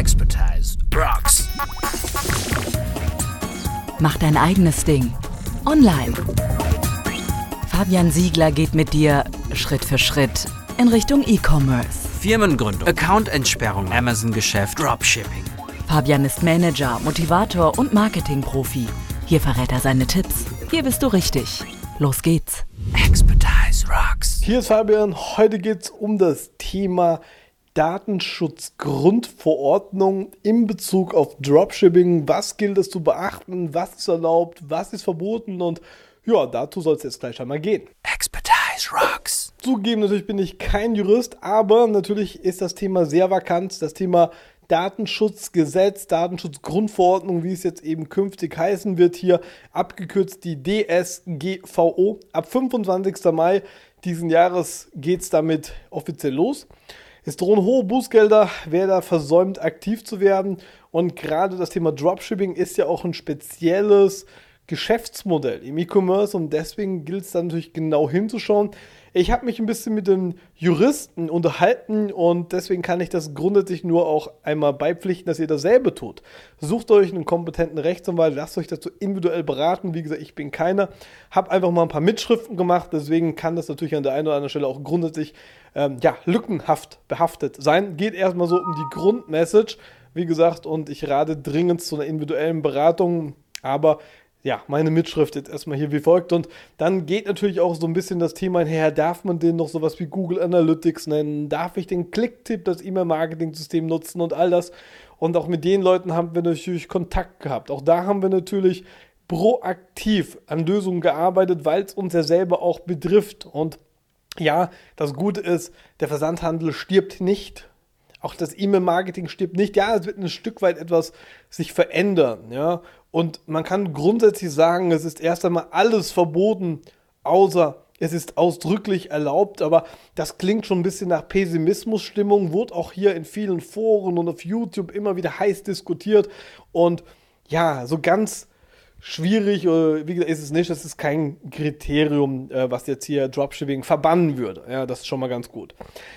Expertise rocks. Mach dein eigenes Ding. Online. Fabian Siegler geht mit dir Schritt für Schritt in Richtung E-Commerce. Firmengründung, Accountentsperrung, Amazon-Geschäft, Dropshipping. Fabian ist Manager, Motivator und Marketingprofi. Hier verrät er seine Tipps. Hier bist du richtig. Los geht's. Expertise rocks. Hier ist Fabian. Heute geht es um das Thema Datenschutzgrundverordnung in Bezug auf Dropshipping. Was gilt es zu beachten? Was ist erlaubt? Was ist verboten? Und ja, dazu soll es jetzt gleich einmal gehen. Expertise rocks. Zugegeben, natürlich bin ich kein Jurist, aber natürlich ist das Thema sehr vakant. Das Thema Datenschutzgesetz, Datenschutzgrundverordnung, wie es jetzt eben künftig heißen wird, hier abgekürzt die DSGVO. Ab 25. Mai diesen Jahres geht es damit offiziell los. Es drohen hohe Bußgelder, wer da versäumt, aktiv zu werden. Und gerade das Thema Dropshipping ist ja auch ein spezielles Geschäftsmodell im E-Commerce und deswegen gilt es dann natürlich genau hinzuschauen. Ich habe mich ein bisschen mit den Juristen unterhalten und deswegen kann ich das grundsätzlich nur auch einmal beipflichten, dass ihr dasselbe tut. Sucht euch einen kompetenten Rechtsanwalt, lasst euch dazu individuell beraten. Wie gesagt, ich bin keiner, habe einfach mal ein paar Mitschriften gemacht, deswegen kann das natürlich an der einen oder anderen Stelle auch grundsätzlich ähm, ja, lückenhaft behaftet sein. Geht erstmal so um die Grundmessage, wie gesagt, und ich rate dringend zu einer individuellen Beratung. Aber ja, meine Mitschrift jetzt erstmal hier wie folgt. Und dann geht natürlich auch so ein bisschen das Thema her, darf man den noch sowas wie Google Analytics nennen? Darf ich den Clicktip, das E-Mail-Marketing-System nutzen und all das? Und auch mit den Leuten haben wir natürlich Kontakt gehabt. Auch da haben wir natürlich proaktiv an Lösungen gearbeitet, weil es uns ja selber auch betrifft. Und ja, das Gute ist, der Versandhandel stirbt nicht. Auch das E-Mail-Marketing stirbt nicht. Ja, es wird ein Stück weit etwas sich verändern. Ja, und man kann grundsätzlich sagen, es ist erst einmal alles verboten, außer es ist ausdrücklich erlaubt, aber das klingt schon ein bisschen nach Pessimismusstimmung, wurde auch hier in vielen Foren und auf YouTube immer wieder heiß diskutiert. Und ja, so ganz schwierig, äh, wie gesagt, ist es nicht. Das ist kein Kriterium, äh, was jetzt hier Dropshipping verbannen würde. Ja, das ist schon mal ganz gut.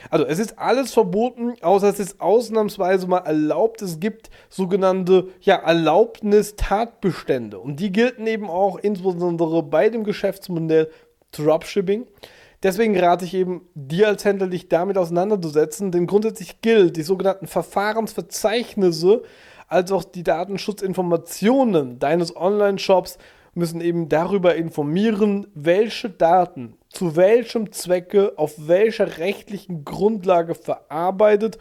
Also, es ist alles verboten, außer es ist ausnahmsweise mal erlaubt. Es gibt sogenannte ja, Erlaubnis-Tatbestände. Und die gelten eben auch insbesondere bei dem Geschäftsmodell Dropshipping. Deswegen rate ich eben, dir als Händler dich damit auseinanderzusetzen, denn grundsätzlich gilt, die sogenannten Verfahrensverzeichnisse als auch die Datenschutzinformationen deines Online-Shops müssen eben darüber informieren, welche Daten zu welchem Zwecke auf welcher rechtlichen Grundlage verarbeitet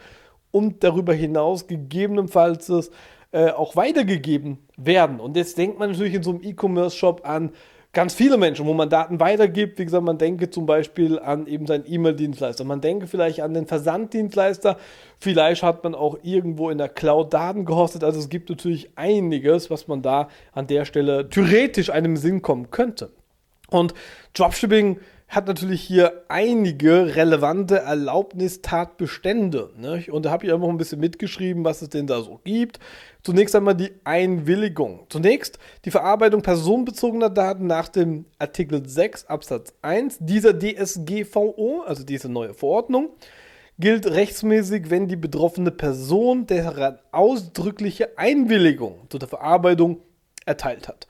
und darüber hinaus gegebenenfalls äh, auch weitergegeben werden. Und jetzt denkt man natürlich in so einem E-Commerce-Shop an ganz viele Menschen, wo man Daten weitergibt. Wie gesagt, man denke zum Beispiel an eben seinen E-Mail-Dienstleister. Man denke vielleicht an den Versanddienstleister. Vielleicht hat man auch irgendwo in der Cloud Daten gehostet. Also es gibt natürlich einiges, was man da an der Stelle theoretisch einem Sinn kommen könnte. Und Dropshipping hat natürlich hier einige relevante Erlaubnistatbestände. Ne? Und da habe ich einfach ein bisschen mitgeschrieben, was es denn da so gibt. Zunächst einmal die Einwilligung. Zunächst die Verarbeitung personenbezogener Daten nach dem Artikel 6 Absatz 1 dieser DSGVO, also diese neue Verordnung, gilt rechtsmäßig, wenn die betroffene Person deren ausdrückliche Einwilligung zu der Verarbeitung erteilt hat.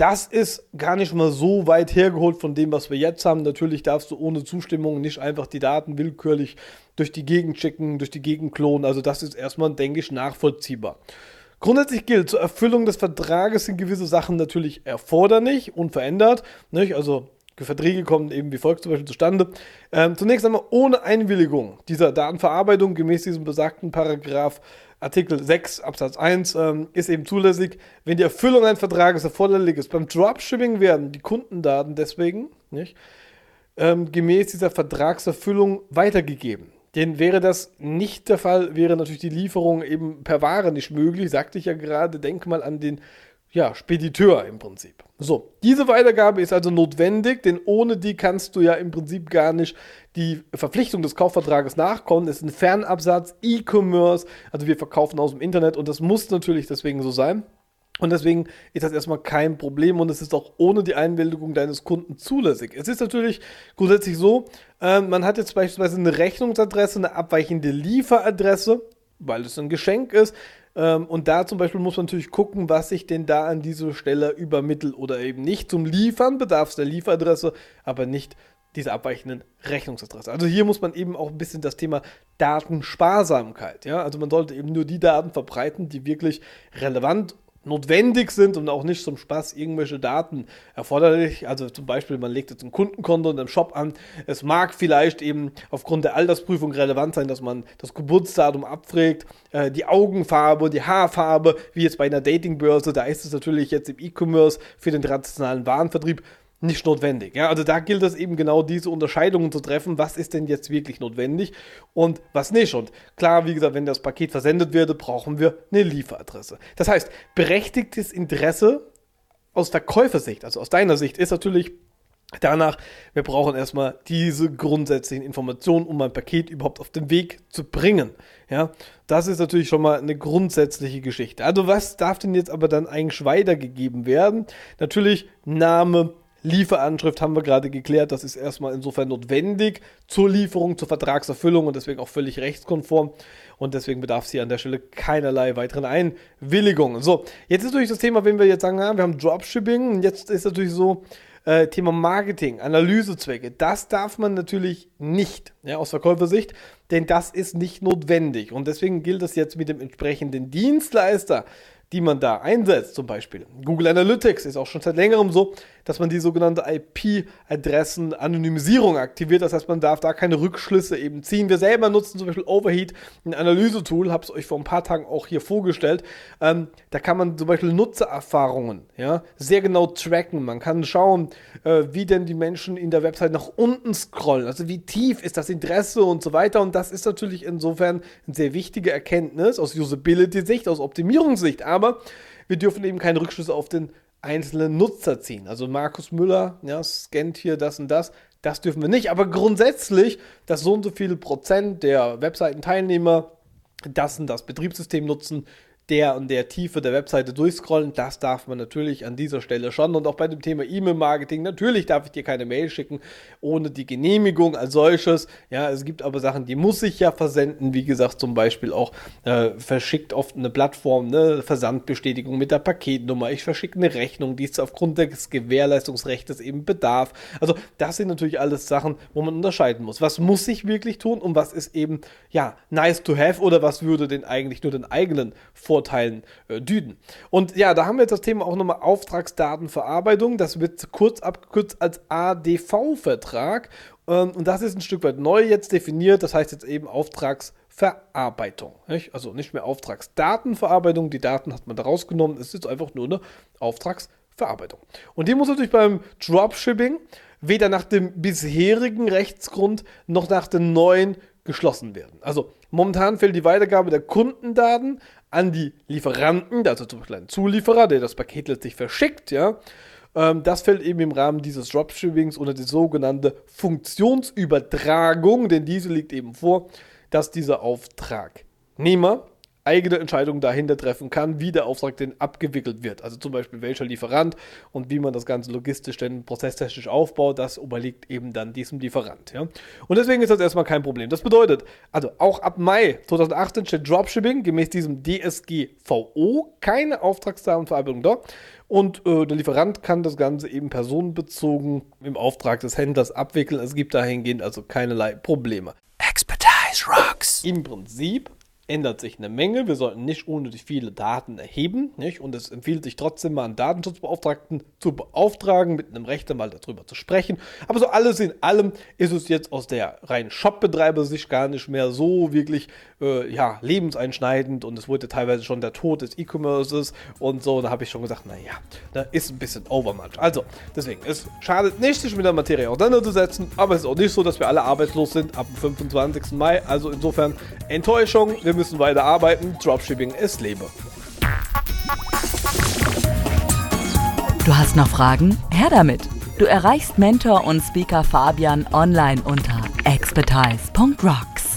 Das ist gar nicht mal so weit hergeholt von dem, was wir jetzt haben. Natürlich darfst du ohne Zustimmung nicht einfach die Daten willkürlich durch die Gegend schicken, durch die Gegend klonen. Also das ist erstmal, denke ich, nachvollziehbar. Grundsätzlich gilt, zur Erfüllung des Vertrages sind gewisse Sachen natürlich erforderlich, unverändert. Nicht? Also Verträge kommen eben wie folgt zum Beispiel zustande. Ähm, zunächst einmal ohne Einwilligung dieser Datenverarbeitung gemäß diesem besagten Paragraph Artikel 6 Absatz 1 ähm, ist eben zulässig, wenn die Erfüllung eines Vertrages erforderlich ist. Beim Dropshipping werden die Kundendaten deswegen nicht, ähm, gemäß dieser Vertragserfüllung weitergegeben. Denn wäre das nicht der Fall, wäre natürlich die Lieferung eben per Ware nicht möglich, sagte ich ja gerade, denk mal an den ja, Spediteur im Prinzip. So, diese Weitergabe ist also notwendig, denn ohne die kannst du ja im Prinzip gar nicht die Verpflichtung des Kaufvertrages nachkommen. Es ist ein Fernabsatz, E-Commerce, also wir verkaufen aus dem Internet und das muss natürlich deswegen so sein. Und deswegen ist das erstmal kein Problem und es ist auch ohne die Einwilligung deines Kunden zulässig. Es ist natürlich grundsätzlich so, äh, man hat jetzt beispielsweise eine Rechnungsadresse, eine abweichende Lieferadresse weil es ein Geschenk ist. Ähm, und da zum Beispiel muss man natürlich gucken, was ich denn da an dieser Stelle übermittle oder eben nicht. Zum Liefern bedarf es der Lieferadresse, aber nicht dieser abweichenden Rechnungsadresse. Also hier muss man eben auch ein bisschen das Thema Datensparsamkeit, ja, also man sollte eben nur die Daten verbreiten, die wirklich relevant notwendig sind und auch nicht zum Spaß irgendwelche Daten erforderlich. Also zum Beispiel, man legt jetzt ein Kundenkonto in einem Shop an. Es mag vielleicht eben aufgrund der Altersprüfung relevant sein, dass man das Geburtsdatum abfragt, äh, die Augenfarbe, die Haarfarbe, wie jetzt bei einer Datingbörse. Da ist es natürlich jetzt im E-Commerce für den traditionellen Warenvertrieb nicht notwendig. Ja, also da gilt es eben genau diese Unterscheidungen zu treffen, was ist denn jetzt wirklich notwendig und was nicht. Und klar, wie gesagt, wenn das Paket versendet wird, brauchen wir eine Lieferadresse. Das heißt, berechtigtes Interesse aus Verkäufersicht, also aus deiner Sicht, ist natürlich danach, wir brauchen erstmal diese grundsätzlichen Informationen, um ein Paket überhaupt auf den Weg zu bringen. Ja, das ist natürlich schon mal eine grundsätzliche Geschichte. Also was darf denn jetzt aber dann eigentlich weitergegeben werden? Natürlich Name, Lieferanschrift haben wir gerade geklärt, das ist erstmal insofern notwendig zur Lieferung, zur Vertragserfüllung und deswegen auch völlig rechtskonform und deswegen bedarf es hier an der Stelle keinerlei weiteren Einwilligungen. So, jetzt ist natürlich das Thema, wenn wir jetzt sagen, ja, wir haben Dropshipping und jetzt ist natürlich so, äh, Thema Marketing, Analysezwecke, das darf man natürlich nicht ja, aus Verkäufersicht, denn das ist nicht notwendig. Und deswegen gilt es jetzt mit dem entsprechenden Dienstleister, die man da einsetzt, zum Beispiel. Google Analytics ist auch schon seit längerem so, dass man die sogenannte IP-Adressen-Anonymisierung aktiviert. Das heißt, man darf da keine Rückschlüsse eben ziehen. Wir selber nutzen zum Beispiel Overheat, ein Analysetool, habe es euch vor ein paar Tagen auch hier vorgestellt. Ähm, da kann man zum Beispiel Nutzererfahrungen ja, sehr genau tracken. Man kann schauen, äh, wie denn die Menschen in der Website nach unten scrollen. Also wie tief ist das Interesse und so weiter. Und das ist natürlich insofern eine sehr wichtige Erkenntnis aus Usability-Sicht, aus Optimierungssicht. Aber wir dürfen eben keine Rückschlüsse auf den einzelne Nutzer ziehen. Also Markus Müller, ja, scannt hier das und das. Das dürfen wir nicht. Aber grundsätzlich, dass so und so viele Prozent der Webseitenteilnehmer das und das Betriebssystem nutzen, der und der Tiefe der Webseite durchscrollen. Das darf man natürlich an dieser Stelle schon. Und auch bei dem Thema E-Mail-Marketing, natürlich darf ich dir keine Mail schicken ohne die Genehmigung als solches. Ja, es gibt aber Sachen, die muss ich ja versenden. Wie gesagt, zum Beispiel auch äh, verschickt oft eine Plattform, eine Versandbestätigung mit der Paketnummer. Ich verschicke eine Rechnung, die es aufgrund des Gewährleistungsrechts eben bedarf. Also das sind natürlich alles Sachen, wo man unterscheiden muss. Was muss ich wirklich tun und was ist eben, ja, nice to have oder was würde denn eigentlich nur den eigenen Vorteil Vorurteilen äh, düden. Und ja, da haben wir jetzt das Thema auch nochmal Auftragsdatenverarbeitung. Das wird kurz abgekürzt als ADV-Vertrag. Ähm, und das ist ein Stück weit neu jetzt definiert. Das heißt jetzt eben Auftragsverarbeitung. Nicht? Also nicht mehr Auftragsdatenverarbeitung. Die Daten hat man da rausgenommen. Es ist einfach nur eine Auftragsverarbeitung. Und die muss natürlich beim Dropshipping weder nach dem bisherigen Rechtsgrund noch nach dem neuen geschlossen werden. Also momentan fällt die Weitergabe der Kundendaten an die Lieferanten, also zum Beispiel ein Zulieferer, der das Paket letztlich verschickt, ja. Ähm, das fällt eben im Rahmen dieses Dropshippings unter die sogenannte Funktionsübertragung, denn diese liegt eben vor, dass dieser Auftragnehmer eigene Entscheidungen dahinter treffen kann, wie der Auftrag denn abgewickelt wird. Also zum Beispiel welcher Lieferant und wie man das Ganze logistisch denn prozesstechnisch aufbaut, das oberliegt eben dann diesem Lieferant. Ja? Und deswegen ist das erstmal kein Problem. Das bedeutet, also auch ab Mai 2018 steht Dropshipping gemäß diesem DSGVO keine Auftragsdatenverarbeitung da. Und äh, der Lieferant kann das Ganze eben personenbezogen im Auftrag des Händlers abwickeln. Es gibt dahingehend also keinerlei Probleme. Expertise rocks. Im Prinzip ändert sich eine Menge. Wir sollten nicht unnötig viele Daten erheben. Nicht? Und es empfiehlt sich trotzdem mal einen Datenschutzbeauftragten zu beauftragen, mit einem Rechtsanwalt darüber zu sprechen. Aber so alles in allem ist es jetzt aus der reinen Shop-Betreiber-Sicht gar nicht mehr so wirklich äh, ja, lebenseinschneidend. Und es wurde teilweise schon der Tod des E-Commerces und so. Da habe ich schon gesagt, naja, da ist ein bisschen Overmatch. Also, deswegen, es schadet nicht, sich mit der Materie auseinanderzusetzen. Aber es ist auch nicht so, dass wir alle arbeitslos sind ab dem 25. Mai. Also insofern Enttäuschung. Wir müssen weiter arbeiten. Dropshipping ist Lebe. Du hast noch Fragen? Her damit! Du erreichst Mentor und Speaker Fabian online unter expertise.rocks.